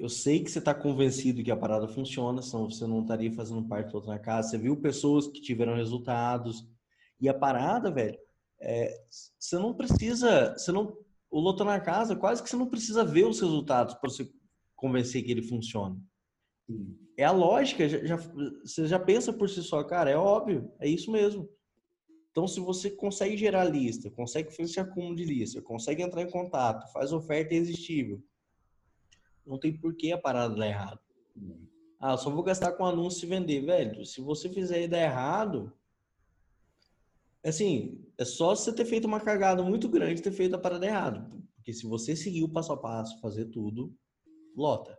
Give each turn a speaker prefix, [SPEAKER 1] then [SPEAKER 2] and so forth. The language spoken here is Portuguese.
[SPEAKER 1] eu sei que você está convencido que a parada funciona, senão você não estaria fazendo parte do outro na casa. Você viu pessoas que tiveram resultados. E a parada, velho, é, você não precisa, você não, o Loto na casa, quase que você não precisa ver os resultados para você convencer que ele funciona. É a lógica, já, já, você já pensa por si só, cara, é óbvio, é isso mesmo. Então, se você consegue gerar lista, consegue fazer esse acúmulo de lista, consegue entrar em contato, faz oferta irresistível, não tem por que a parada dar errado. Ah, só vou gastar com anúncio e vender, velho. Se você fizer e dar errado, assim, é só você ter feito uma cagada muito grande ter feito a parada errado. Porque se você seguir o passo a passo, fazer tudo, lota.